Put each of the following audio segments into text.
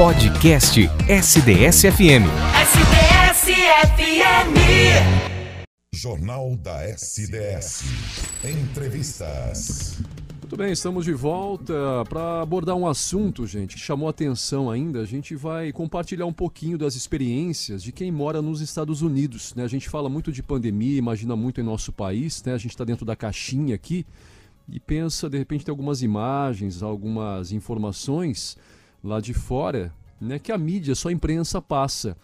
Podcast SDS-FM. SDS-FM. Jornal da SDS. Entrevistas. Muito bem, estamos de volta para abordar um assunto, gente, que chamou atenção ainda. A gente vai compartilhar um pouquinho das experiências de quem mora nos Estados Unidos. Né? A gente fala muito de pandemia, imagina muito em nosso país, né? A gente está dentro da caixinha aqui e pensa, de repente, tem algumas imagens, algumas informações lá de fora, né, que a mídia, só a imprensa passa.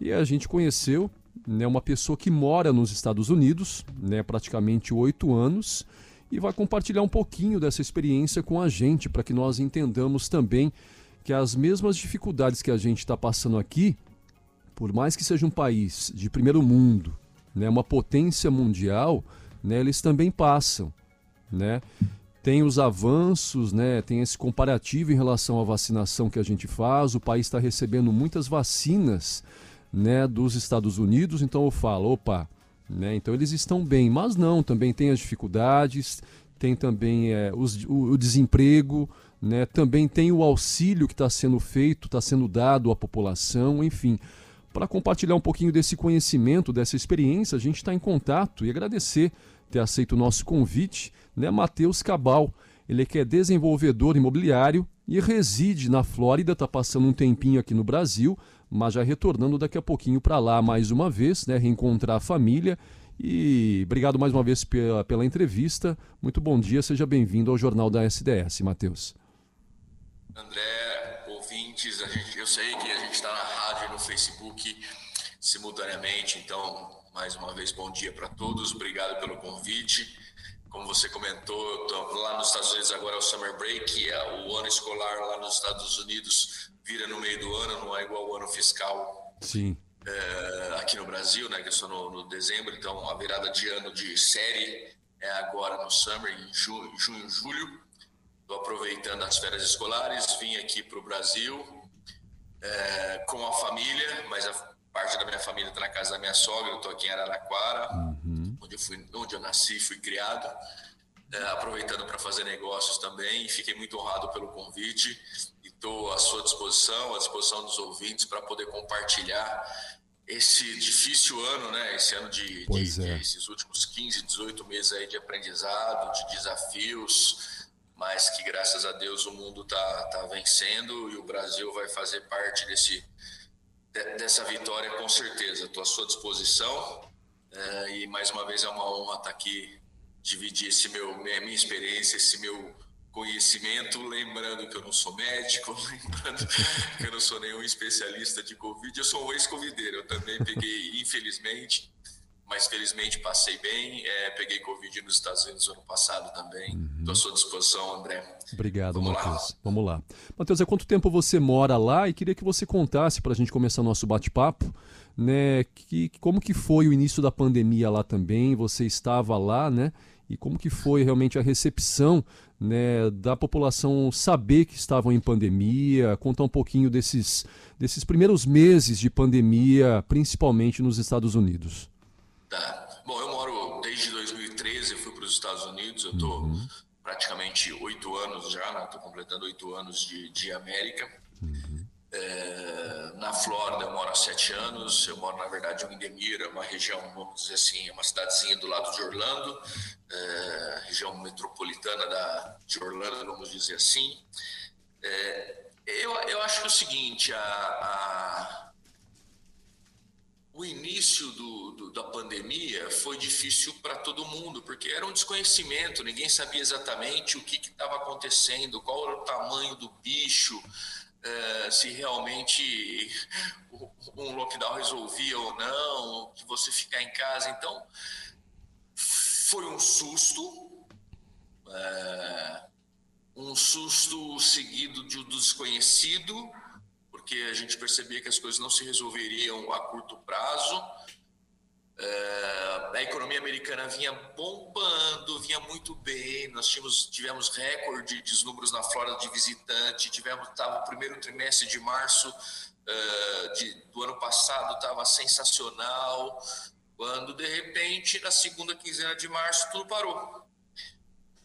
E a gente conheceu né, uma pessoa que mora nos Estados Unidos, né, praticamente oito anos, e vai compartilhar um pouquinho dessa experiência com a gente, para que nós entendamos também que as mesmas dificuldades que a gente está passando aqui, por mais que seja um país de primeiro mundo, né, uma potência mundial, né, eles também passam né? Tem os avanços, né? Tem esse comparativo em relação à vacinação que a gente faz. O país está recebendo muitas vacinas, né, dos Estados Unidos. Então eu falo, opa, né? Então eles estão bem, mas não. Também tem as dificuldades, tem também é, os, o, o desemprego, né? Também tem o auxílio que está sendo feito, está sendo dado à população, enfim. Para compartilhar um pouquinho desse conhecimento, dessa experiência, a gente está em contato e agradecer ter aceito o nosso convite, né, Matheus Cabal. Ele é que é desenvolvedor imobiliário e reside na Flórida, está passando um tempinho aqui no Brasil, mas já retornando daqui a pouquinho para lá mais uma vez, né, reencontrar a família. E obrigado mais uma vez pela, pela entrevista. Muito bom dia, seja bem-vindo ao Jornal da SDS, Matheus. André, ouvintes, gente, eu sei que a gente está na rádio e no Facebook simultaneamente, então mais uma vez, bom dia para todos. Obrigado pelo convite. Como você comentou, lá nos Estados Unidos agora é o Summer Break, é o ano escolar lá nos Estados Unidos vira no meio do ano, não é igual o ano fiscal. Sim. É, aqui no Brasil, né, que é só no, no, dezembro, então a virada de ano de série é agora no Summer, em junho, junho julho. Estou aproveitando as férias escolares, vim aqui para o Brasil é, com a família, mas a parte da minha família está na casa da minha sogra, eu estou aqui em Araraquara, uhum. onde, eu fui, onde eu nasci, fui criado, é, aproveitando para fazer negócios também, fiquei muito honrado pelo convite e estou à sua disposição, à disposição dos ouvintes para poder compartilhar esse difícil ano, né? Esse ano de, de, é. de, esses últimos 15, 18 meses aí de aprendizado, de desafios, mas que graças a Deus o mundo tá, tá vencendo e o Brasil vai fazer parte desse dessa vitória, com certeza. Estou à sua disposição é, e mais uma vez é uma honra estar aqui, dividir esse meu, minha, minha experiência, esse meu conhecimento, lembrando que eu não sou médico, lembrando que eu não sou nenhum especialista de Covid, eu sou um ex-covideiro, eu também peguei, infelizmente, mas felizmente passei bem. É, peguei Covid nos Estados Unidos ano passado também. Estou uhum. à sua disposição, André. Obrigado, Matheus. Vamos lá. Matheus, há quanto tempo você mora lá? E queria que você contasse para a gente começar nosso bate-papo, né? Que, como que foi o início da pandemia lá também? Você estava lá, né? E como que foi realmente a recepção né, da população saber que estavam em pandemia? Contar um pouquinho desses, desses primeiros meses de pandemia, principalmente nos Estados Unidos. Tá. Bom, eu moro desde 2013, eu fui para os Estados Unidos, eu estou uhum. praticamente oito anos já, estou né? completando oito anos de, de América. Uhum. É, na Flórida eu moro há sete anos, eu moro na verdade em Indemira, uma região, vamos dizer assim, uma cidadezinha do lado de Orlando, é, região metropolitana da, de Orlando, vamos dizer assim. É, eu, eu acho que é o seguinte, a, a o início do, do, da pandemia foi difícil para todo mundo, porque era um desconhecimento, ninguém sabia exatamente o que estava acontecendo, qual era o tamanho do bicho, é, se realmente um lockdown resolvia ou não, que você ficar em casa. Então, foi um susto, é, um susto seguido de um desconhecido porque a gente percebia que as coisas não se resolveriam a curto prazo. É, a economia americana vinha bombando, vinha muito bem. Nós tínhamos, tivemos recorde de números na Flórida de visitante. Tivemos, estava o primeiro trimestre de março é, de, do ano passado estava sensacional. Quando de repente, na segunda quinzena de março, tudo parou.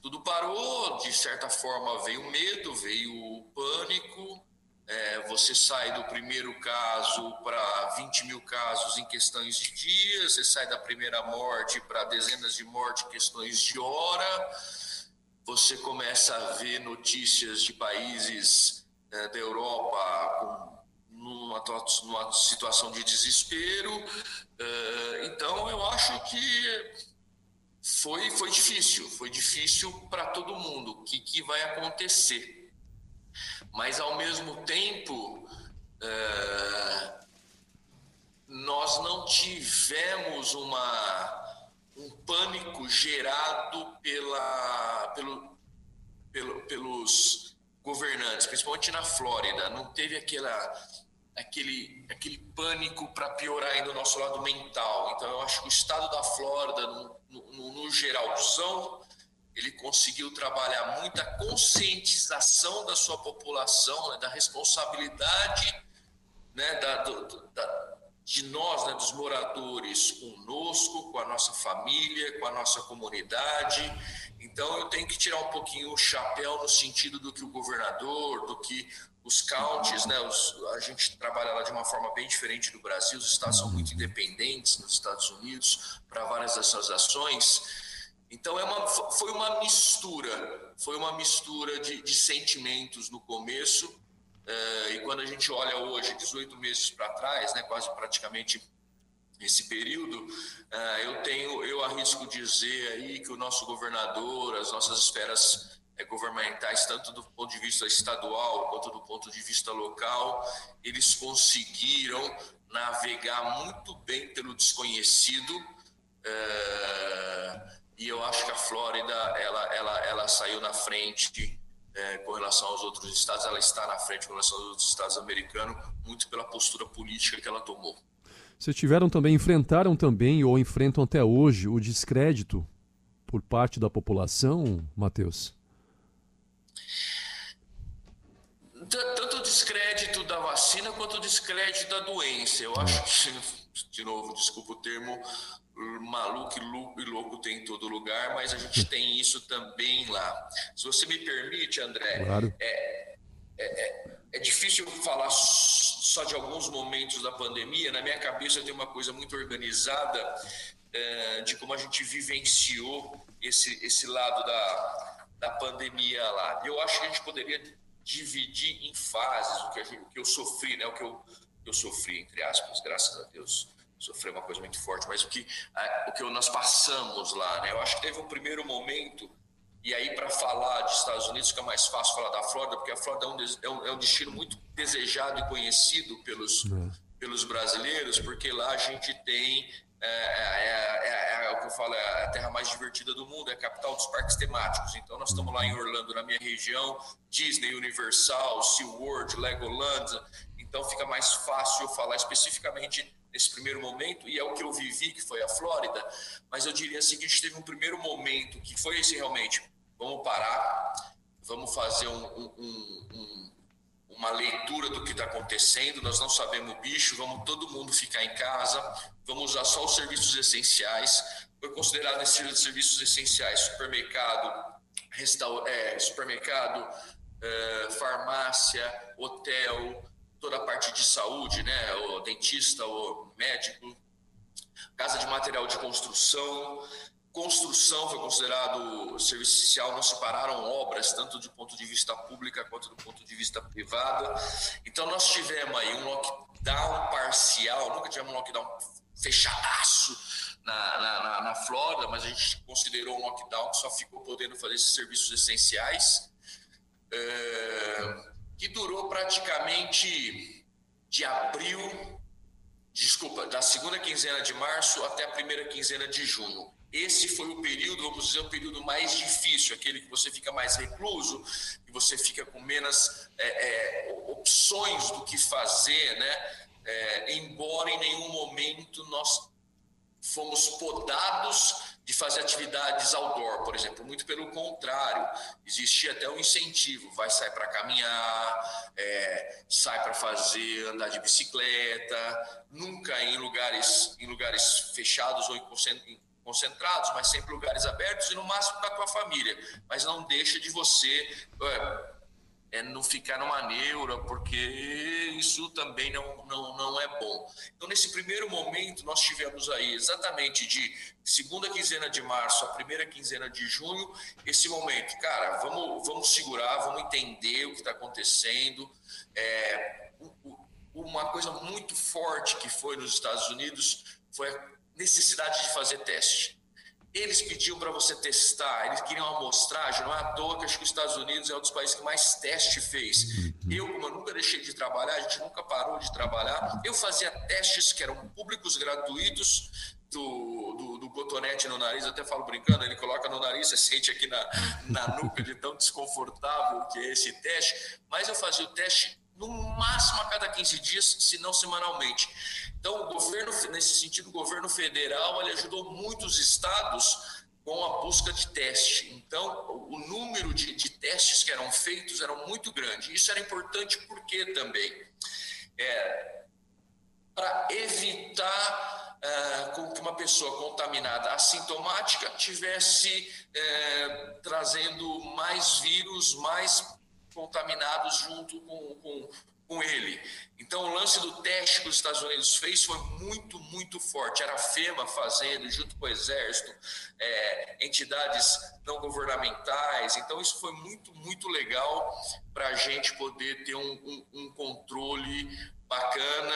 Tudo parou, de certa forma veio o medo, veio o pânico, é, você sai do primeiro caso para 20 mil casos em questões de dias, você sai da primeira morte para dezenas de mortes em questões de hora, você começa a ver notícias de países é, da Europa com, numa, numa, situação de desespero. É, então, eu acho que foi, foi difícil, foi difícil para todo mundo. O que, que vai acontecer? Mas ao mesmo tempo é, nós não tivemos uma, um pânico gerado pela, pelo, pelo, pelos governantes, principalmente na Flórida. Não teve aquela, aquele, aquele pânico para piorar ainda o nosso lado mental. Então, eu acho que o estado da Flórida, no, no, no geralzão, ele conseguiu trabalhar muita conscientização da sua população, né, da responsabilidade né, da, do, da, de nós, né, dos moradores, conosco, com a nossa família, com a nossa comunidade. Então, eu tenho que tirar um pouquinho o chapéu no sentido do que o governador, do que os counties, né, os, a gente trabalha lá de uma forma bem diferente do Brasil, os estados são muito independentes nos Estados Unidos para várias dessas ações. Então é uma, foi uma mistura, foi uma mistura de, de sentimentos no começo, uh, e quando a gente olha hoje, 18 meses para trás, né, quase praticamente esse período, uh, eu tenho, eu arrisco dizer aí que o nosso governador, as nossas esferas é, governamentais, tanto do ponto de vista estadual quanto do ponto de vista local, eles conseguiram navegar muito bem pelo desconhecido. E eu acho que a Flórida ela, ela, ela saiu na frente é, com relação aos outros estados, ela está na frente com relação aos outros estados americanos, muito pela postura política que ela tomou. Vocês tiveram também, enfrentaram também ou enfrentam até hoje o descrédito por parte da população, Matheus? Tanto o descrédito da vacina quanto o descrédito da doença. Eu acho que, de novo, desculpa o termo, maluco e louco tem em todo lugar, mas a gente tem isso também lá. Se você me permite, André, claro. é, é, é, é difícil falar só de alguns momentos da pandemia. Na minha cabeça tem uma coisa muito organizada é, de como a gente vivenciou esse, esse lado da, da pandemia lá. Eu acho que a gente poderia dividir em fases o que, gente, o que eu sofri, né? o que eu, eu sofri, entre aspas, graças a Deus sofreu uma coisa muito forte, mas o que, o que nós passamos lá, né? Eu acho que teve um primeiro momento, e aí para falar de Estados Unidos fica mais fácil falar da Flórida, porque a Flórida é um, é um, é destino muito desejado e conhecido pelos, é. pelos brasileiros, porque lá a gente tem é, é, é, é, o que eu falo, é a terra mais divertida do mundo, é a capital dos parques temáticos. Então, nós estamos lá em Orlando, na minha região, Disney, Universal, SeaWorld, Legoland. Então, fica mais fácil falar especificamente nesse primeiro momento, e é o que eu vivi, que foi a Flórida, mas eu diria assim que a gente teve um primeiro momento que foi esse realmente, vamos parar, vamos fazer um, um, um, uma leitura do que está acontecendo, nós não sabemos o bicho, vamos todo mundo ficar em casa, vamos usar só os serviços essenciais, foi considerado esses serviços essenciais, supermercado, restaur é, supermercado, é, farmácia, hotel, toda a parte de saúde, né? O dentista, o médico, casa de material de construção, construção foi considerado serviço social, não se pararam obras, tanto do ponto de vista público quanto do ponto de vista privado. Então, nós tivemos aí um lockdown parcial, nunca tivemos um lockdown fechadaço na, na, na Flórida, mas a gente considerou um lockdown que só ficou podendo fazer esses serviços essenciais. É que durou praticamente de abril, desculpa, da segunda quinzena de março até a primeira quinzena de junho. Esse foi o período, vamos dizer, o período mais difícil, aquele que você fica mais recluso, que você fica com menos é, é, opções do que fazer, né? É, embora em nenhum momento nós fomos podados de fazer atividades outdoor, por exemplo. Muito pelo contrário, existia até um incentivo: vai sair para caminhar, é, sai para fazer andar de bicicleta, nunca em lugares em lugares fechados ou em concentrados, mas sempre lugares abertos e no máximo com a tua família. Mas não deixa de você é, é, não ficar numa neura, porque isso também não, não, não é bom. Então, nesse primeiro momento, nós tivemos aí exatamente de segunda quinzena de março a primeira quinzena de junho, esse momento, cara, vamos, vamos segurar, vamos entender o que está acontecendo. É, uma coisa muito forte que foi nos Estados Unidos foi a necessidade de fazer teste. Eles pediam para você testar, eles queriam uma amostragem, não é à toa que acho que os Estados Unidos é um dos países que mais teste fez. Uhum. Eu, como eu nunca deixei de trabalhar, a gente nunca parou de trabalhar, eu fazia testes que eram públicos gratuitos do, do, do cotonete no nariz, até falo brincando, ele coloca no nariz, você sente aqui na, na nuca de tão desconfortável que é esse teste, mas eu fazia o teste no máximo a cada 15 dias, se não semanalmente. Então, o governo, nesse sentido, o governo federal ele ajudou muitos estados com a busca de teste. Então, o número de, de testes que eram feitos era muito grande. Isso era importante porque também é, para evitar é, com que uma pessoa contaminada assintomática tivesse é, trazendo mais vírus, mais contaminados junto com, com, com ele. Então, o lance do teste que os Estados Unidos fez foi muito, muito forte. Era a FEMA fazendo, junto com o Exército, é, entidades não governamentais. Então, isso foi muito, muito legal para a gente poder ter um, um, um controle bacana,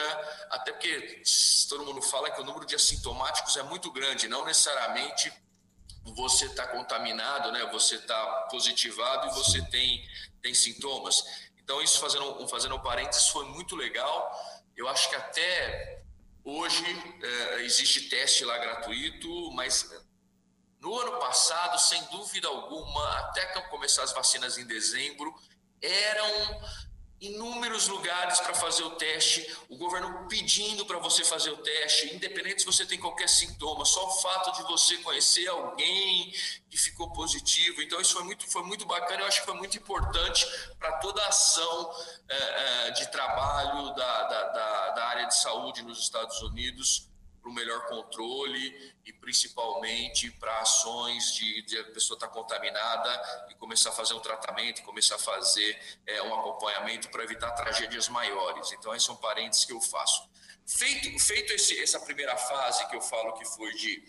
até porque todo mundo fala que o número de assintomáticos é muito grande, não necessariamente você está contaminado, né? Você está positivado e você tem tem sintomas. Então, isso fazendo, fazendo um parênteses foi muito legal. Eu acho que até hoje é, existe teste lá gratuito, mas no ano passado, sem dúvida alguma, até começar as vacinas em dezembro, eram inúmeros lugares para fazer o teste, o governo pedindo para você fazer o teste, independente se você tem qualquer sintoma, só o fato de você conhecer alguém que ficou positivo. Então, isso foi muito, foi muito bacana, eu acho que foi muito importante para toda a ação é, de trabalho da, da, da, da área de saúde nos Estados Unidos para o melhor controle e principalmente para ações de, de, a pessoa estar tá contaminada e começar a fazer um tratamento, começar a fazer é, um acompanhamento para evitar tragédias maiores. Então, esses são parênteses que eu faço. Feito, feito esse, essa primeira fase que eu falo que foi de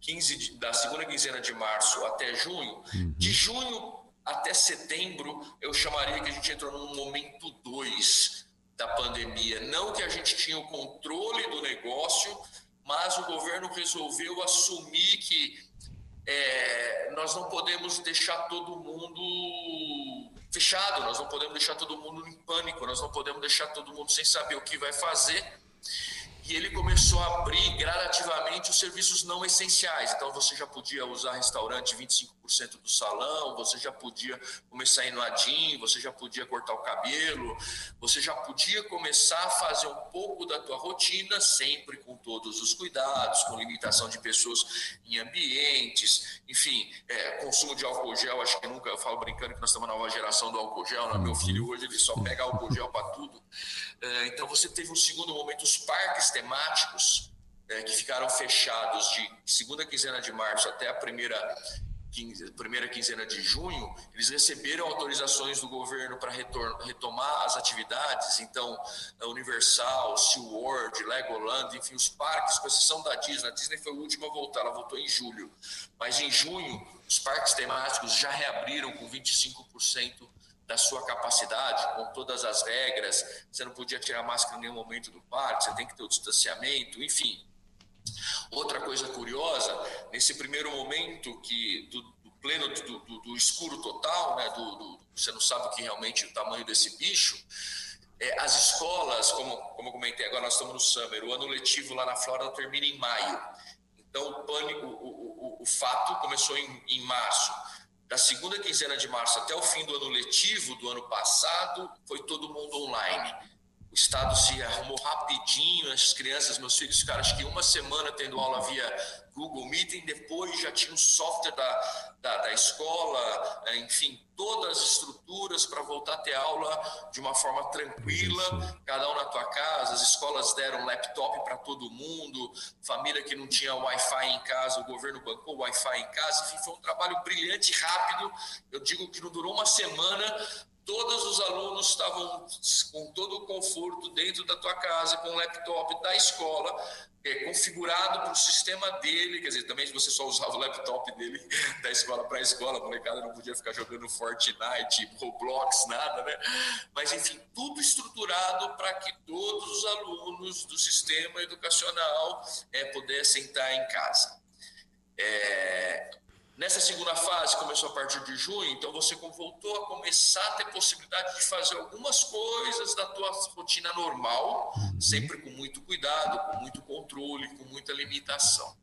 15 de, da segunda quinzena de março até junho, uhum. de junho até setembro, eu chamaria que a gente entrou num momento 2 da pandemia. Não que a gente tinha o controle do negócio, mas o governo resolveu assumir que é, nós não podemos deixar todo mundo fechado, nós não podemos deixar todo mundo em pânico, nós não podemos deixar todo mundo sem saber o que vai fazer e ele começou a abrir gradativamente os serviços não essenciais. Então você já podia usar restaurante 25% do salão, você já podia começar a ir no Adim, você já podia cortar o cabelo, você já podia começar a fazer um pouco da tua rotina, sempre com todos os cuidados, com limitação de pessoas em ambientes, enfim, é, consumo de álcool gel, acho que nunca, eu falo brincando que nós estamos na nova geração do álcool gel, né? meu filho hoje ele só pega álcool gel para tudo. É, então você teve um segundo momento, os parques temáticos é, que ficaram fechados de segunda quinzena de março até a primeira primeira quinzena de junho, eles receberam autorizações do governo para retomar as atividades. Então, a Universal, SeaWorld, Legoland, enfim, os parques, com exceção da Disney. A Disney foi a última a voltar, ela voltou em julho. Mas em junho, os parques temáticos já reabriram com 25% da sua capacidade, com todas as regras. Você não podia tirar máscara em nenhum momento do parque, você tem que ter o distanciamento, enfim. Outra coisa curiosa, nesse primeiro momento que do, do pleno do, do, do, escuro total, né, do, você não sabe o que realmente o tamanho desse bicho, é, as escolas, como, como eu comentei, agora nós estamos no summer, o ano letivo lá na Flórida termina em maio. Então o pânico, o, o, o fato começou em, em março da segunda quinzena de março até o fim do ano letivo do ano passado, foi todo mundo online. O Estado se arrumou rapidinho, as crianças, meus filhos ficaram acho que uma semana tendo aula via Google Meeting, depois já tinha o software da, da, da escola, é, enfim, todas as estruturas para voltar a ter aula de uma forma tranquila, cada um na tua casa, as escolas deram laptop para todo mundo, família que não tinha Wi-Fi em casa, o governo bancou Wi-Fi em casa, enfim, foi um trabalho brilhante, rápido, eu digo que não durou uma semana, todos os alunos estavam com todo o conforto dentro da tua casa, com o laptop da escola, é, configurado para o sistema dele, quer dizer, também você só usava o laptop dele da escola para a escola, a molecada não podia ficar jogando Fortnite, Roblox, nada, né? Mas, enfim, tudo estruturado para que todos os alunos do sistema educacional é, pudessem estar em casa. É, Nessa segunda fase, começou a partir de junho, então você voltou a começar a ter possibilidade de fazer algumas coisas da tua rotina normal, uhum. sempre com muito cuidado, com muito controle, com muita limitação.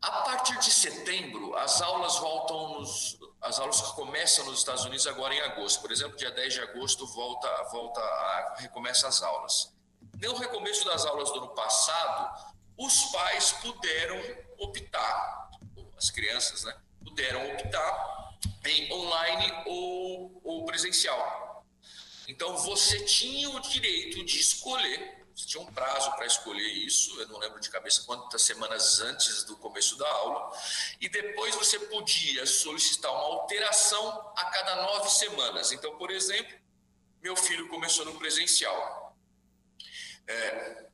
A partir de setembro, as aulas voltam nos, as aulas que começam nos Estados Unidos agora em agosto. Por exemplo, dia 10 de agosto volta, volta a, recomeça as aulas. No recomeço das aulas do ano passado, os pais puderam optar as crianças, né, puderam optar em online ou, ou presencial. Então você tinha o direito de escolher, você tinha um prazo para escolher isso, eu não lembro de cabeça quantas semanas antes do começo da aula, e depois você podia solicitar uma alteração a cada nove semanas. Então, por exemplo, meu filho começou no presencial. É,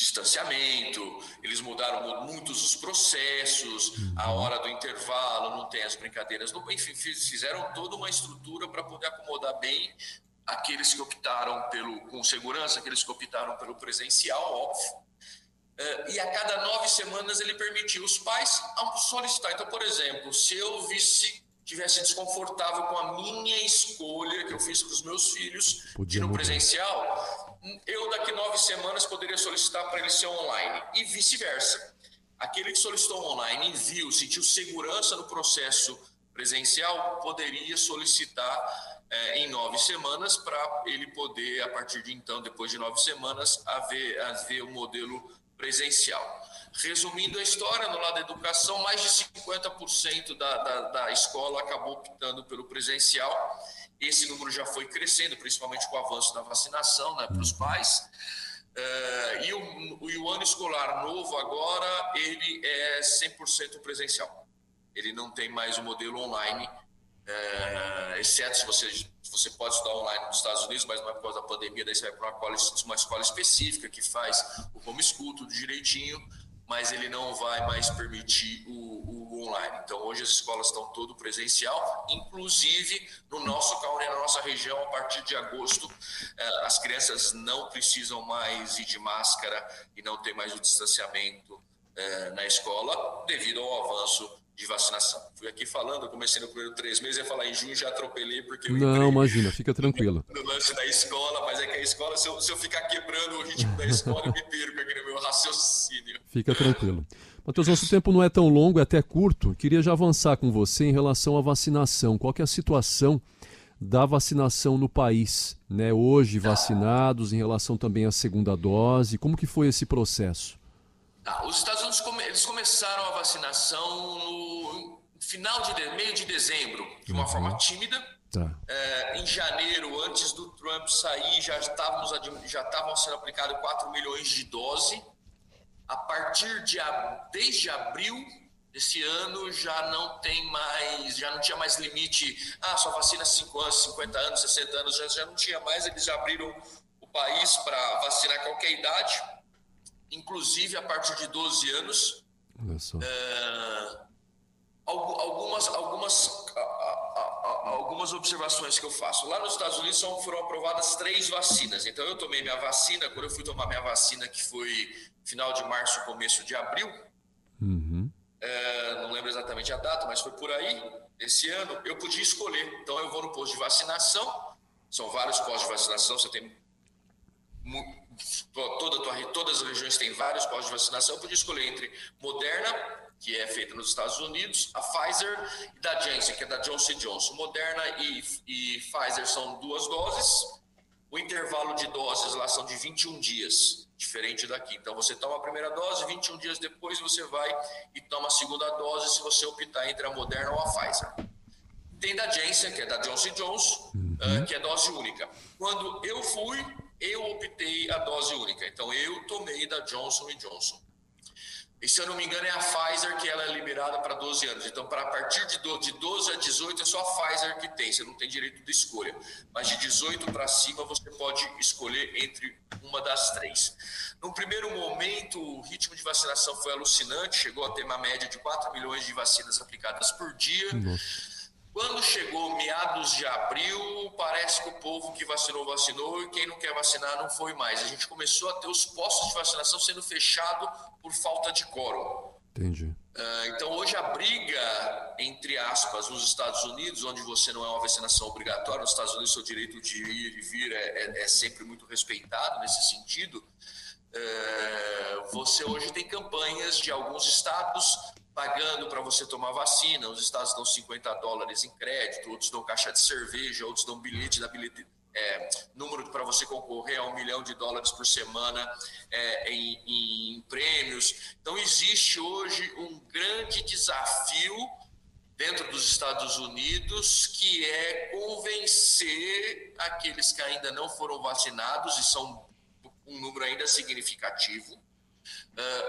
distanciamento, eles mudaram muitos os processos, a uhum. hora do intervalo, não tem as brincadeiras, enfim, fizeram toda uma estrutura para poder acomodar bem aqueles que optaram pelo com segurança, aqueles que optaram pelo presencial, óbvio. Eh, e a cada nove semanas ele permitiu os pais solicitar. Então, por exemplo, se eu visse tivesse desconfortável com a minha escolha que eu fiz com os meus filhos Podia de no presencial, eu daqui nove semanas poderia solicitar para ele ser online e vice-versa. Aquele que solicitou online e viu, sentiu segurança no processo presencial, poderia solicitar é, em nove semanas para ele poder, a partir de então, depois de nove semanas, haver, haver o modelo presencial. Resumindo a história, no lado da educação, mais de 50% da, da, da escola acabou optando pelo presencial esse número já foi crescendo, principalmente com o avanço da vacinação né, para os pais. Uh, e, o, e o ano escolar novo agora, ele é 100% presencial. Ele não tem mais o modelo online, uh, exceto se você, você pode estudar online nos Estados Unidos, mas não é por causa da pandemia, daí você vai para uma, uma escola específica que faz o homeschool tudo direitinho, mas ele não vai mais permitir o online. Então, hoje as escolas estão todo presencial, inclusive no nosso e na nossa região, a partir de agosto, eh, as crianças não precisam mais ir de máscara e não tem mais o distanciamento eh, na escola, devido ao avanço de vacinação. Fui aqui falando, comecei no primeiro três meses, ia falar em junho, já atropelei porque eu Não, imagina, fica tranquilo. No lance da escola, mas é que a escola, se eu, se eu ficar quebrando o ritmo da escola, eu me perco aqui no meu raciocínio. Fica tranquilo. Matheus, nosso tempo não é tão longo, é até curto. Queria já avançar com você em relação à vacinação. Qual é a situação da vacinação no país? Né? Hoje vacinados, em relação também à segunda dose, como que foi esse processo? Tá, os Estados Unidos eles começaram a vacinação no final de, meio de dezembro, de uma uhum. forma tímida. Tá. É, em janeiro, antes do Trump sair, já estávamos já estavam sendo aplicados 4 milhões de doses. A partir de desde abril desse ano já não tem mais, já não tinha mais limite. Ah, só vacina 5 anos, 50 anos, 60 anos, já, já não tinha mais. Eles já abriram o país para vacinar qualquer idade inclusive a partir de 12 anos. É, algumas, algumas, algumas observações que eu faço. Lá nos Estados Unidos são, foram aprovadas três vacinas. Então eu tomei minha vacina, quando eu fui tomar minha vacina, que foi final de março, começo de abril. Uhum. É, não lembro exatamente a data, mas foi por aí. Esse ano eu podia escolher. Então eu vou no posto de vacinação. São vários postos de vacinação. Você tem toda todas as regiões têm vários postos de vacinação, eu podia escolher entre Moderna, que é feita nos Estados Unidos, a Pfizer e da Janssen, que é da Johnson Johnson. Moderna e, e Pfizer são duas doses, o intervalo de doses lá são de 21 dias, diferente daqui. Então você toma a primeira dose, 21 dias depois você vai e toma a segunda dose se você optar entre a Moderna ou a Pfizer. Tem da Janssen, que é da Johnson Johnson, uhum. uh, que é dose única. Quando eu fui, eu optei a dose única. Então, eu tomei da Johnson Johnson. E se eu não me engano, é a Pfizer que ela é liberada para 12 anos. Então, para a partir de 12 a 18 é só a Pfizer que tem, você não tem direito de escolha. Mas de 18 para cima você pode escolher entre uma das três. No primeiro momento, o ritmo de vacinação foi alucinante, chegou a ter uma média de 4 milhões de vacinas aplicadas por dia. Nossa. Quando chegou meados de abril, parece que o povo que vacinou, vacinou, e quem não quer vacinar não foi mais. A gente começou a ter os postos de vacinação sendo fechados por falta de quórum. Entendi. Uh, então, hoje a briga, entre aspas, nos Estados Unidos, onde você não é uma vacinação obrigatória, nos Estados Unidos, seu direito de ir e vir é, é, é sempre muito respeitado nesse sentido. Uh, você hoje tem campanhas de alguns estados pagando para você tomar vacina. Os estados dão 50 dólares em crédito, outros dão caixa de cerveja, outros dão bilhete da bilhete, é, número para você concorrer a um milhão de dólares por semana é, em, em prêmios. Então, existe hoje um grande desafio dentro dos Estados Unidos, que é convencer aqueles que ainda não foram vacinados, e são um número ainda significativo,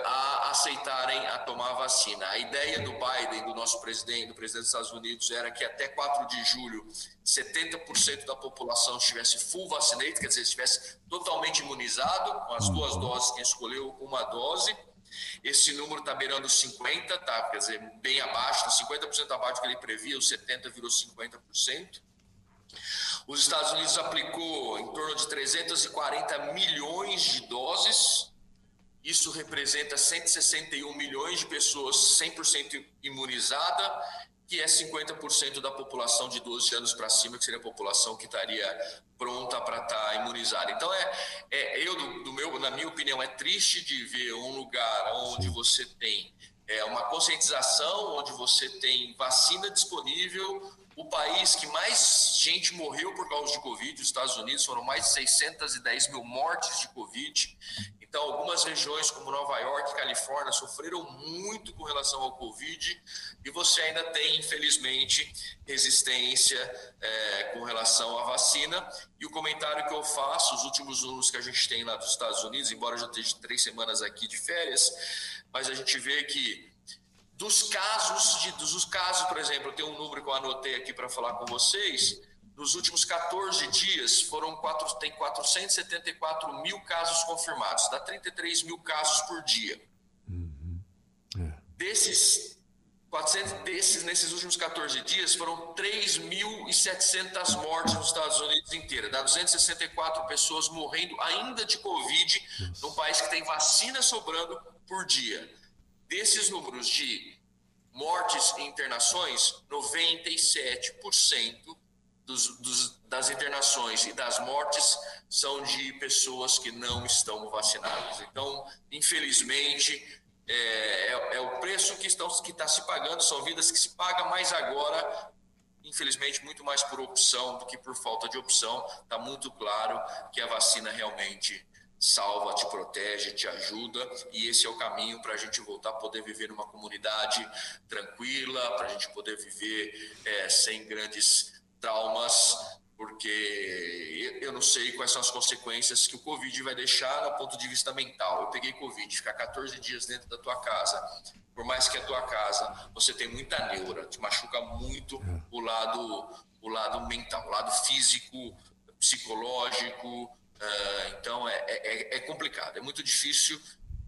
a aceitarem a tomar a vacina. A ideia do Biden, do nosso presidente, do presidente dos Estados Unidos, era que até 4 de julho 70% da população estivesse full vaccinated, quer dizer, estivesse totalmente imunizado, com as duas uhum. doses, quem escolheu uma dose. Esse número está beirando 50, tá? quer dizer, bem abaixo, 50% tá abaixo do que ele previa, os 70 virou 50%. Os Estados Unidos aplicou em torno de 340 milhões de doses, isso representa 161 milhões de pessoas 100% imunizada, que é 50% da população de 12 anos para cima, que seria a população que estaria pronta para estar tá imunizada. Então, é, é eu, do, do, meu, na minha opinião, é triste de ver um lugar onde você tem é, uma conscientização, onde você tem vacina disponível, o país que mais gente morreu por causa de Covid, os Estados Unidos, foram mais de 610 mil mortes de Covid. Então, algumas regiões como Nova York Califórnia sofreram muito com relação ao Covid e você ainda tem, infelizmente, resistência é, com relação à vacina. E o comentário que eu faço, os últimos números que a gente tem lá dos Estados Unidos, embora eu já esteja três semanas aqui de férias, mas a gente vê que dos casos, de, dos casos, por exemplo, eu tenho um número que eu anotei aqui para falar com vocês, nos últimos 14 dias, foram quatro, tem 474 mil casos confirmados, dá 33 mil casos por dia. Uhum. É. Desses, 400, desses, nesses últimos 14 dias, foram 3.700 mortes nos Estados Unidos inteira, dá 264 pessoas morrendo ainda de Covid, Nossa. num país que tem vacina sobrando por dia. Desses números de mortes e internações, 97% dos, dos, das internações e das mortes são de pessoas que não estão vacinadas. Então, infelizmente, é, é, é o preço que está que tá se pagando, são vidas que se pagam mais agora, infelizmente, muito mais por opção do que por falta de opção. Está muito claro que a vacina realmente salva, te protege, te ajuda, e esse é o caminho para a gente voltar a poder viver numa comunidade tranquila, para a gente poder viver é, sem grandes traumas, porque eu não sei quais são as consequências que o Covid vai deixar do ponto de vista mental. Eu peguei Covid, ficar 14 dias dentro da tua casa, por mais que a tua casa você tem muita neura, te machuca muito é. o lado, o lado mental, o lado físico, psicológico. Uh, então é, é, é, complicado, é muito difícil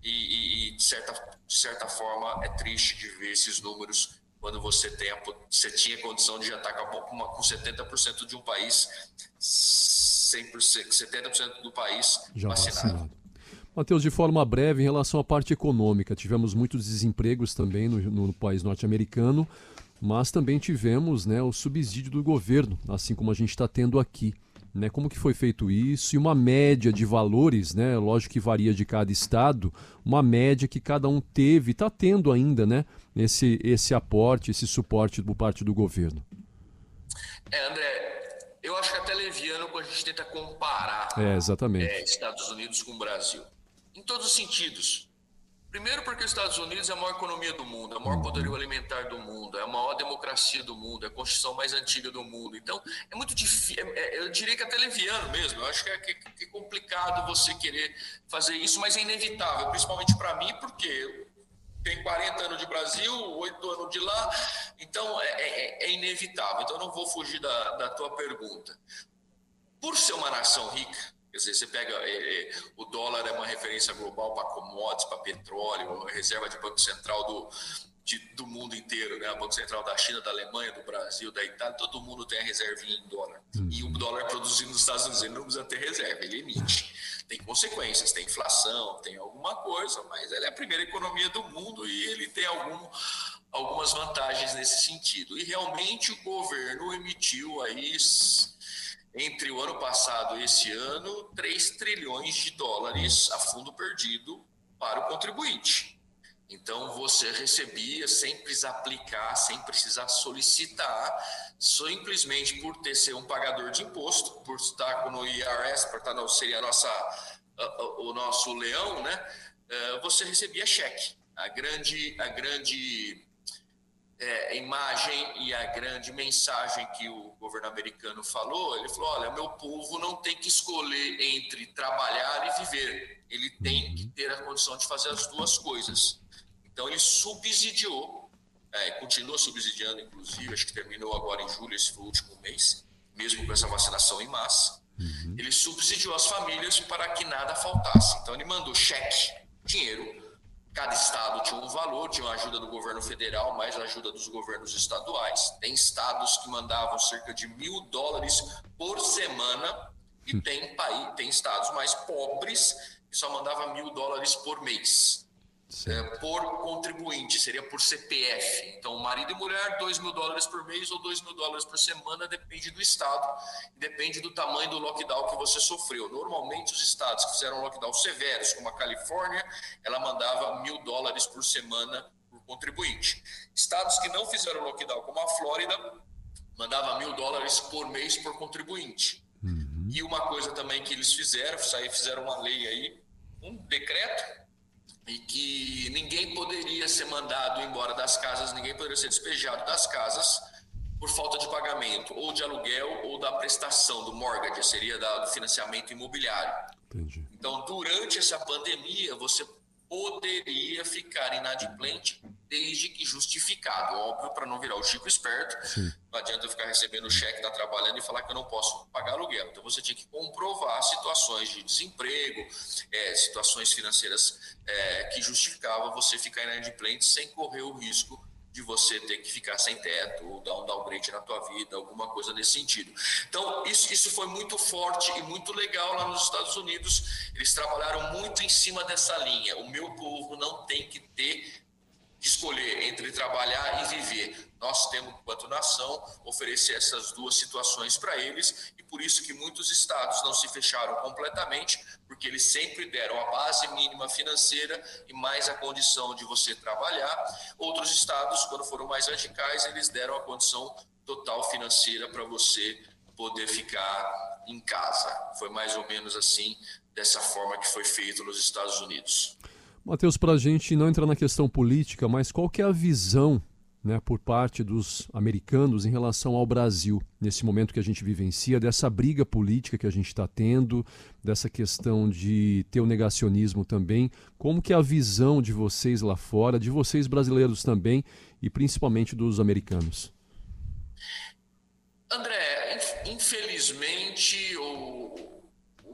e, e, de, certa, de certa forma é triste de ver esses números quando você, tem a, você tinha condição de já estar com, uma, com 70% de um país, 100%, 70% do país já vacinado. vacinado. Matheus, de forma breve, em relação à parte econômica, tivemos muitos desempregos também no, no país norte-americano, mas também tivemos né, o subsídio do governo, assim como a gente está tendo aqui né? Como que foi feito isso e uma média de valores, né? Lógico que varia de cada estado, uma média que cada um teve, está tendo ainda, né? Esse, esse aporte, esse suporte por parte do governo. É, André, eu acho que é até leviano quando a gente tenta comparar é, exatamente. É, Estados Unidos com o Brasil. Em todos os sentidos. Primeiro porque os Estados Unidos é a maior economia do mundo, é o maior uhum. poderio alimentar do mundo, é a maior democracia do mundo, é a constituição mais antiga do mundo. Então, é muito difícil, é, é, eu diria que até leviano mesmo. Eu acho que é, que é complicado você querer fazer isso, mas é inevitável, principalmente para mim, porque tem 40 anos de Brasil, 8 anos de lá, então é, é, é inevitável. Então, eu não vou fugir da, da tua pergunta. Por ser uma nação rica, Quer dizer, você pega é, é, o dólar é uma referência global para commodities, para petróleo, reserva de banco central do, de, do mundo inteiro, né? Banco Central da China, da Alemanha, do Brasil, da Itália, todo mundo tem a reservinha em dólar. Uhum. E o dólar produzido nos Estados Unidos, ele não precisa ter reserva, ele emite. Tem consequências, tem inflação, tem alguma coisa, mas ele é a primeira economia do mundo e ele tem algum, algumas vantagens nesse sentido. E realmente o governo emitiu aí entre o ano passado e esse ano, 3 trilhões de dólares a fundo perdido para o contribuinte. Então você recebia sem precisar aplicar, sem precisar solicitar, simplesmente por ter ser um pagador de imposto, por estar no IRS, por estar no, seria a nossa, o nosso leão, né? Eh, você recebia cheque. A grande, a grande é, imagem e a grande mensagem que o governo americano falou, ele falou: olha, meu povo não tem que escolher entre trabalhar e viver, ele tem que ter a condição de fazer as duas coisas. Então ele subsidiou, é, continua subsidiando, inclusive, acho que terminou agora em julho, esse foi o último mês, mesmo com essa vacinação em massa. Uhum. Ele subsidiou as famílias para que nada faltasse. Então ele mandou cheque, dinheiro Cada estado tinha um valor, tinha a ajuda do governo federal, mais a ajuda dos governos estaduais. Tem estados que mandavam cerca de mil dólares por semana e hum. tem, país, tem estados mais pobres que só mandavam mil dólares por mês é, por contribuinte, seria por CPF. Então, marido e mulher, 2 mil dólares por mês ou 2 mil dólares por semana, depende do estado, depende do tamanho do lockdown que você sofreu. Normalmente, os estados que fizeram lockdown severos, como a Califórnia, ela mandava mil dólares por semana por contribuinte. Estados que não fizeram lockdown, como a Flórida, mandava mil dólares por mês por contribuinte. Uhum. E uma coisa também que eles fizeram, fizeram uma lei aí, um decreto, e que ninguém poderia ser mandado embora das casas, ninguém poderia ser despejado das casas por falta de pagamento, ou de aluguel, ou da prestação do mortgage, seria do financiamento imobiliário. Entendi. Então, durante essa pandemia, você poderia ficar inadimplente desde que justificado. Óbvio, para não virar o Chico esperto, Sim. não adianta eu ficar recebendo cheque, estar tá trabalhando e falar que eu não posso pagar aluguel. Então você tinha que comprovar situações de desemprego, é, situações financeiras é, que justificavam você ficar inadimplente sem correr o risco de você ter que ficar sem teto ou dar um downgrade na tua vida, alguma coisa nesse sentido. Então, isso, isso foi muito forte e muito legal lá nos Estados Unidos. Eles trabalharam muito em cima dessa linha. O meu povo não tem que ter escolher entre trabalhar e viver. Nós temos, enquanto nação, oferecer essas duas situações para eles e por isso que muitos estados não se fecharam completamente, porque eles sempre deram a base mínima financeira e mais a condição de você trabalhar. Outros estados, quando foram mais radicais, eles deram a condição total financeira para você poder ficar em casa. Foi mais ou menos assim, dessa forma que foi feito nos Estados Unidos. Matheus, para a gente não entrar na questão política, mas qual que é a visão né, por parte dos americanos em relação ao Brasil, nesse momento que a gente vivencia, dessa briga política que a gente está tendo, dessa questão de ter o negacionismo também, como que é a visão de vocês lá fora, de vocês brasileiros também, e principalmente dos americanos? André, infelizmente o, o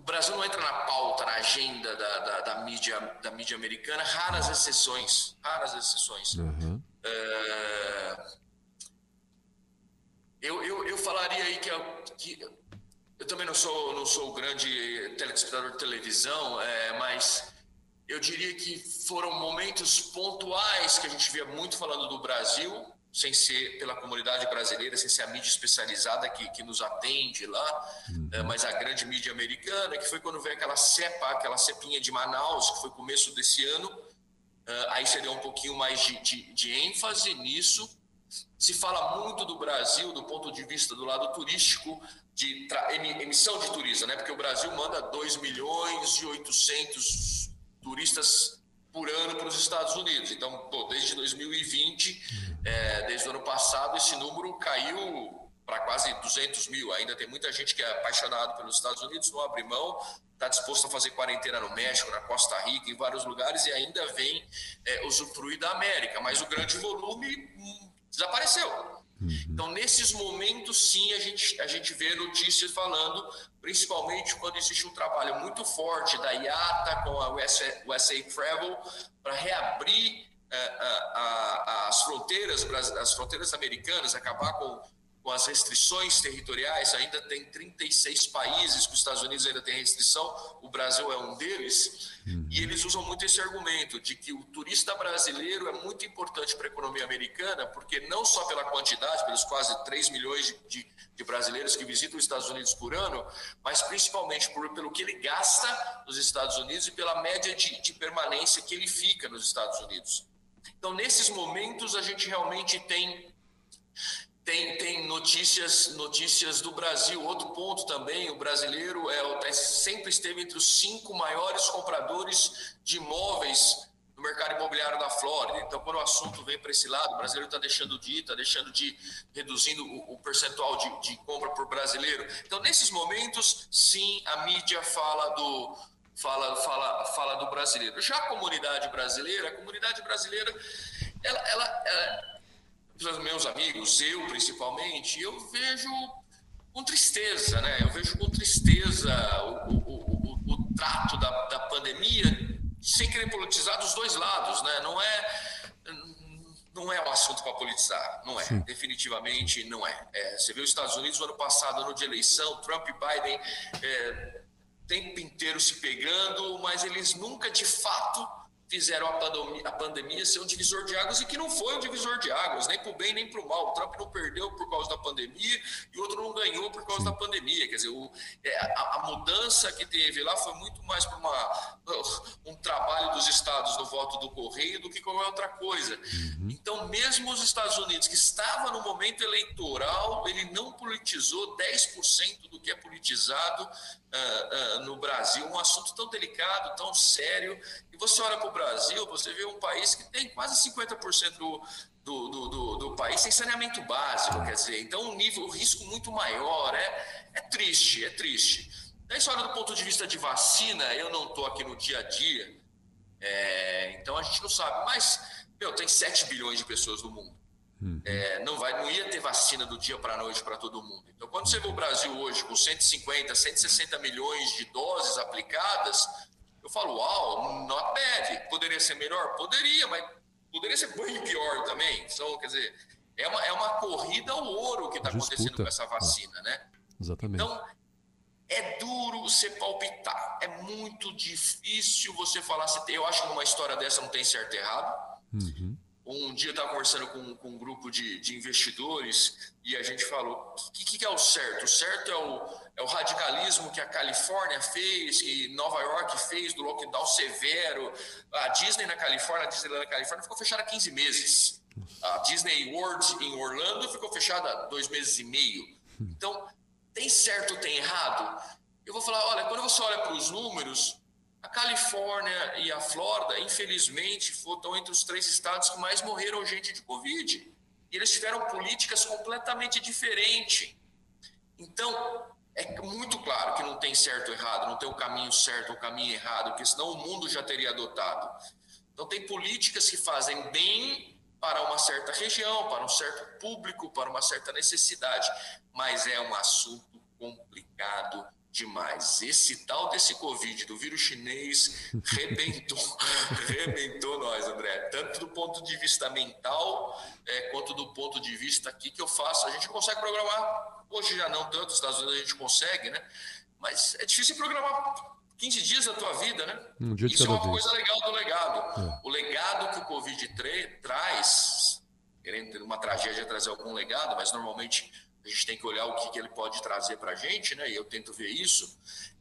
Brasil não entra na pauta, na agenda da, da, da mídia, da mídia americana, raras exceções, raras exceções. Uhum. É... Eu, eu, eu falaria aí que, que eu também não sou não sou grande telespectador de televisão, é, mas eu diria que foram momentos pontuais que a gente via muito falando do Brasil, sem ser pela comunidade brasileira, sem ser a mídia especializada que, que nos atende lá, uhum. é, mas a grande mídia americana, que foi quando veio aquela cepa, aquela cepinha de Manaus, que foi começo desse ano, Uh, aí seria um pouquinho mais de, de, de, ênfase nisso. Se fala muito do Brasil do ponto de vista do lado turístico, de emissão de turismo, né? porque o Brasil manda 2 milhões e 800 turistas por ano para os Estados Unidos. Então, pô, desde 2020, é, desde o ano passado, esse número caiu para quase 200 mil. Ainda tem muita gente que é apaixonado pelos Estados Unidos, não abre mão, está disposto a fazer quarentena no México, na Costa Rica, em vários lugares e ainda vem é, usufruir da América. Mas o grande volume hum, desapareceu. Uhum. Então, nesses momentos, sim, a gente, a gente vê notícias falando, principalmente quando existe um trabalho muito forte da IATA com a USA, USA Travel para reabrir uh, uh, as fronteiras, as fronteiras americanas, acabar com com as restrições territoriais, ainda tem 36 países que os Estados Unidos ainda tem restrição, o Brasil é um deles, uhum. e eles usam muito esse argumento de que o turista brasileiro é muito importante para a economia americana, porque não só pela quantidade, pelos quase 3 milhões de, de, brasileiros que visitam os Estados Unidos por ano, mas principalmente por, pelo que ele gasta nos Estados Unidos e pela média de, de permanência que ele fica nos Estados Unidos. Então, nesses momentos, a gente realmente tem tem, tem notícias, notícias do Brasil. Outro ponto também, o brasileiro é, sempre esteve entre os cinco maiores compradores de imóveis no mercado imobiliário da Flórida. Então, quando o assunto vem para esse lado, o brasileiro está deixando de ir, está deixando de reduzindo o, o percentual de, de, compra por brasileiro. Então, nesses momentos, sim, a mídia fala do fala fala fala do brasileiro. Já a comunidade brasileira, a comunidade brasileira, ela, ela, ela os meus amigos, eu principalmente, eu vejo com tristeza, né? Eu vejo com tristeza o, o, o, o trato da, da pandemia, sem querer politizar dos dois lados, né? Não é não é um assunto para politizar, não é, Sim. definitivamente não é. é. Você viu os Estados Unidos no ano passado, ano de eleição, Trump e Biden é, tempo inteiro se pegando, mas eles nunca de fato fizeram a pandemia, a pandemia ser um divisor de águas e que não foi um divisor de águas, nem para o bem nem para o mal. O Trump não perdeu por causa da pandemia e o outro não ganhou por causa da pandemia. Quer dizer, o, é, a, a, mudança que teve lá foi muito mais para um trabalho dos estados no voto do correio do que qualquer outra coisa. Uhum. Então, mesmo os Estados Unidos, que estava no momento eleitoral, ele não politizou 10% do que é politizado uh, uh, no Brasil. Um assunto tão delicado, tão sério você olha para o Brasil, você vê um país que tem quase 50% do, do, do, do, do país sem saneamento básico, quer dizer, então um nível, um risco muito maior. É, é triste, é triste. Se olha do ponto de vista de vacina, eu não estou aqui no dia a dia, é, então a gente não sabe, mas, meu, tem 7 bilhões de pessoas no mundo. Uhum. É, não vai, não ia ter vacina do dia para a noite para todo mundo. Então, quando você vê o Brasil hoje com 150, 160 milhões de doses aplicadas, eu falo, uau, not bad. Poderia ser melhor? Poderia, mas poderia ser bem pior também. Então, quer dizer, é uma, é uma corrida ao ouro que está acontecendo com essa vacina, né? Exatamente. Então, é duro você palpitar. É muito difícil você falar. Eu acho que numa história dessa não tem certo e errado. Uhum. Um dia eu estava conversando com, com, um grupo de, de, investidores e a gente falou: o que, que, é o certo? O certo é o, é o radicalismo que a Califórnia fez, que Nova York fez, do lockdown severo. A Disney na Califórnia, a Disney na Califórnia ficou fechada há 15 meses. A Disney World em Orlando ficou fechada dois meses e meio. Então, tem certo tem errado? Eu vou falar: olha, quando você olha para os números, a Califórnia e a Flórida, infelizmente, estão entre os três estados que mais morreram gente de Covid. E eles tiveram políticas completamente diferentes. Então, é muito claro que não tem certo ou errado, não tem o caminho certo ou o caminho errado, porque senão o mundo já teria adotado. Então, tem políticas que fazem bem para uma certa região, para um certo público, para uma certa necessidade, mas é um assunto complicado demais. Esse tal desse Covid, do vírus chinês, rebentou, rebentou nós, André. Tanto do ponto de vista mental, é, quanto do ponto de vista aqui que eu faço. A gente consegue programar, hoje já não tanto, nos Estados Unidos a gente consegue, né? Mas é difícil programar 15 dias da tua vida, né? Um Isso é uma vez. coisa legal do legado. É. O legado que o Covid traz, querendo ter uma tragédia trazer algum legado, mas normalmente a gente tem que olhar o que, que ele pode trazer para a gente, né? E eu tento ver isso.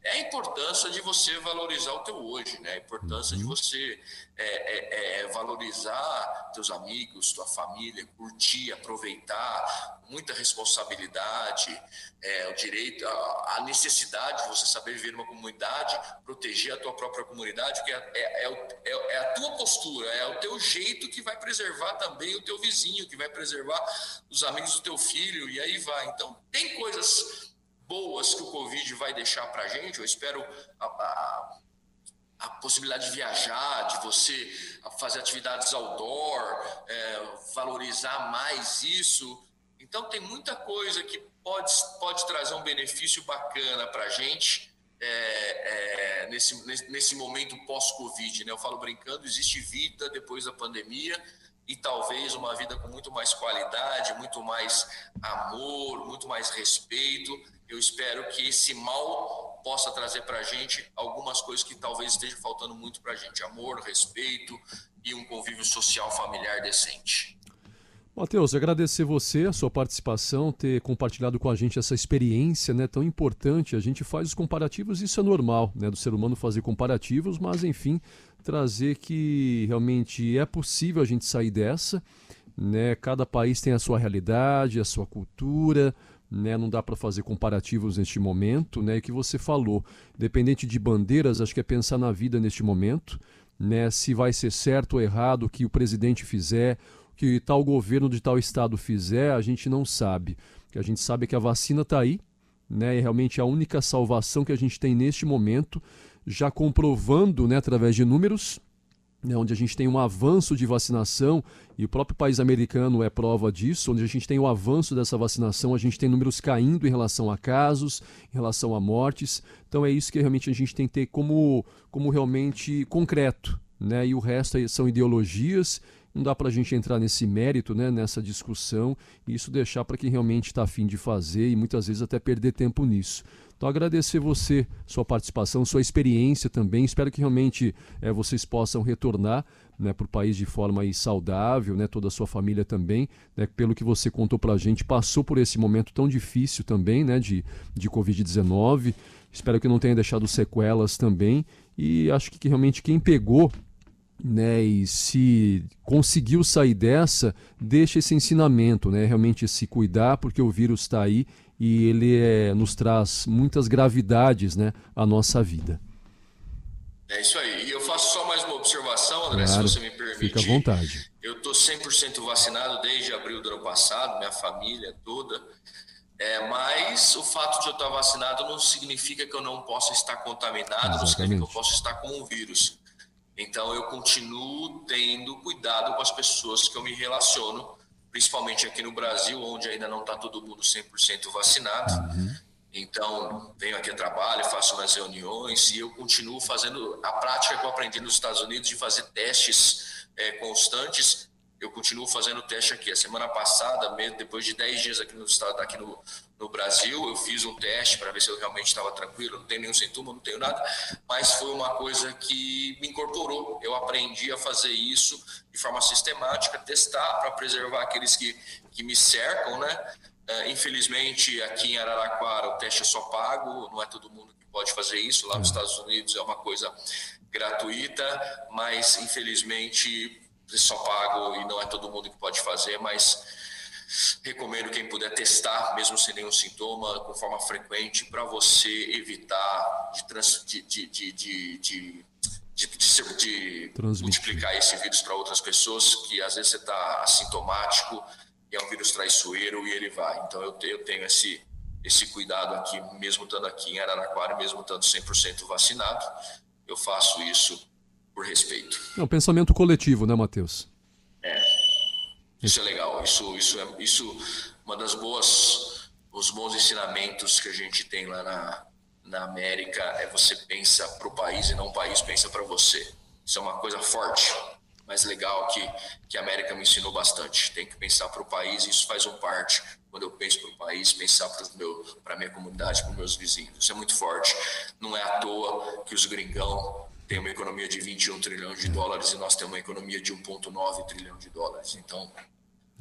É, é a importância de você valorizar o teu hoje, né? A importância de uhum. você é, é, é, valorizar teus amigos, tua família, curtir, aproveitar, muita responsabilidade, é, o direito, a, a, necessidade de você saber viver numa comunidade, proteger a tua própria comunidade, que é, é, é, é a tua postura, é o teu jeito que vai preservar também o teu vizinho, que vai preservar os amigos do teu filho, e aí vai. Então, tem coisas boas que o Covid vai deixar para a gente. Eu espero a, a, a, possibilidade de viajar, de você fazer atividades outdoor, é, valorizar mais isso. Então, tem muita coisa que pode, pode trazer um benefício bacana para a gente. É, é, nesse, nesse momento pós-Covid, né? Eu falo brincando, existe vida depois da pandemia e talvez uma vida com muito mais qualidade, muito mais amor, muito mais respeito eu espero que esse mal possa trazer para a gente algumas coisas que talvez esteja faltando muito para a gente: amor, respeito e um convívio social familiar decente. Matheus, agradecer você, a sua participação, ter compartilhado com a gente essa experiência né, tão importante. A gente faz os comparativos, isso é normal, né, do ser humano fazer comparativos, mas enfim, trazer que realmente é possível a gente sair dessa. Né? Cada país tem a sua realidade, a sua cultura, né? Não dá para fazer comparativos neste momento, né? Que você falou, dependente de bandeiras, acho que é pensar na vida neste momento, né? Se vai ser certo ou errado o que o presidente fizer, que tal governo de tal estado fizer, a gente não sabe. O que a gente sabe é que a vacina está aí, né? É realmente a única salvação que a gente tem neste momento, já comprovando, né? Através de números, né, onde a gente tem um avanço de vacinação, e o próprio país americano é prova disso, onde a gente tem o avanço dessa vacinação, a gente tem números caindo em relação a casos, em relação a mortes. Então é isso que realmente a gente tem que ter como, como realmente concreto. Né? E o resto são ideologias, não dá para a gente entrar nesse mérito, né, nessa discussão, e isso deixar para quem realmente está afim de fazer e muitas vezes até perder tempo nisso. Então, agradecer você, sua participação, sua experiência também. Espero que realmente é, vocês possam retornar né, para o país de forma aí, saudável, né, toda a sua família também. Né, pelo que você contou para a gente, passou por esse momento tão difícil também né, de, de Covid-19. Espero que não tenha deixado sequelas também. E acho que, que realmente quem pegou né, e se conseguiu sair dessa, deixa esse ensinamento, né, realmente se cuidar, porque o vírus está aí e ele é, nos traz muitas gravidades né, à nossa vida. É isso aí. E eu faço só mais uma observação, André, claro, se você me permite. Fica à vontade. Eu estou 100% vacinado desde abril do ano passado, minha família toda. É, mas o fato de eu estar vacinado não significa que eu não possa estar contaminado, Exatamente. não significa que eu possa estar com o vírus. Então eu continuo tendo cuidado com as pessoas que eu me relaciono principalmente aqui no Brasil, onde ainda não está todo mundo 100% vacinado. Uhum. Então, venho aqui a trabalho, faço umas reuniões e eu continuo fazendo a prática que eu aprendi nos Estados Unidos de fazer testes é, constantes eu continuo fazendo o teste aqui. A semana passada, mesmo depois de 10 dias aqui no estado, aqui no, no Brasil, eu fiz um teste para ver se eu realmente estava tranquilo, não tenho nenhum sintoma, não tenho nada, mas foi uma coisa que me incorporou. Eu aprendi a fazer isso de forma sistemática, testar para preservar aqueles que, que me cercam, né? Uh, infelizmente, aqui em Araraquara, o teste é só pago, não é todo mundo que pode fazer isso. Lá nos Estados Unidos é uma coisa gratuita, mas infelizmente só pago e não é todo mundo que pode fazer, mas recomendo quem puder testar, mesmo sem nenhum sintoma, com forma frequente, para você evitar de, trans, de, de, de, de, de de, de, de multiplicar esse vírus para outras pessoas, que às vezes você está assintomático e é um vírus traiçoeiro e ele vai. Então eu, eu tenho esse, esse cuidado aqui, mesmo estando aqui em Araraquara, mesmo estando 100% vacinado, eu faço isso por respeito. É um pensamento coletivo, né, Matheus? É. Isso é legal. Isso, isso é isso uma das boas, os bons ensinamentos que a gente tem lá na, na América é você pensa para o país e não o país pensa para você. Isso é uma coisa forte, mas legal que, que a América me ensinou bastante. Tem que pensar para o país, e isso faz um parte. Quando eu penso para o país, pensar para a minha comunidade, para meus vizinhos. Isso é muito forte. Não é à toa que os gringão tem uma economia de 21 trilhões de dólares e nós temos uma economia de 1,9 trilhão de dólares. Então,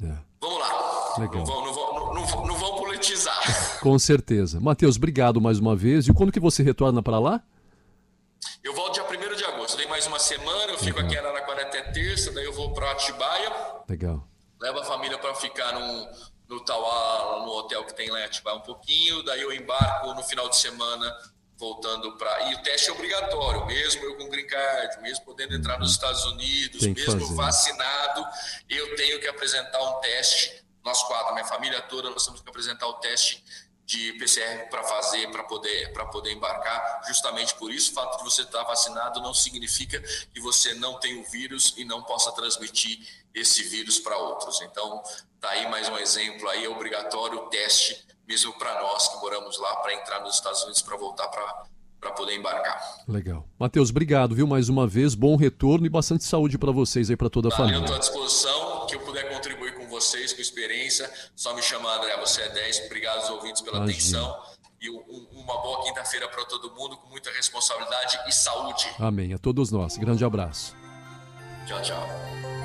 é. vamos lá. Legal. Não vão, não, vão, não, vão, não vão politizar. Com certeza. Matheus, obrigado mais uma vez. E quando que você retorna para lá? Eu volto dia 1 de agosto. Dei mais uma semana, eu fico Legal. aqui em Araraquara até terça, daí eu vou para Atibaia. Legal. Levo a família para ficar num, no Tauá, no hotel que tem lá em Atibaia um pouquinho, daí eu embarco no final de semana voltando para. E o teste é obrigatório, mesmo eu com green card, mesmo podendo entrar nos Estados Unidos, mesmo fazer. vacinado, eu tenho que apresentar um teste. Nós quatro, minha família toda, nós temos que apresentar o teste de PCR para fazer, para poder, poder embarcar. Justamente por isso, o fato de você estar vacinado não significa que você não tem o vírus e não possa transmitir esse vírus para outros. Então, tá aí mais um exemplo aí, é obrigatório o teste, mesmo para nós que moramos lá, para entrar nos Estados Unidos, para voltar para para poder embarcar. Legal. Matheus, obrigado, viu, mais uma vez. Bom retorno e bastante saúde para vocês aí, para toda a Valeu, família. Estou à disposição, que eu puder contribuir com vocês, com experiência, só me chamar, André, você é 10. Obrigado aos ouvintes pela Imagina. atenção. E um, uma boa quinta-feira para todo mundo, com muita responsabilidade e saúde. Amém. A todos nós. Grande abraço. Tchau, tchau.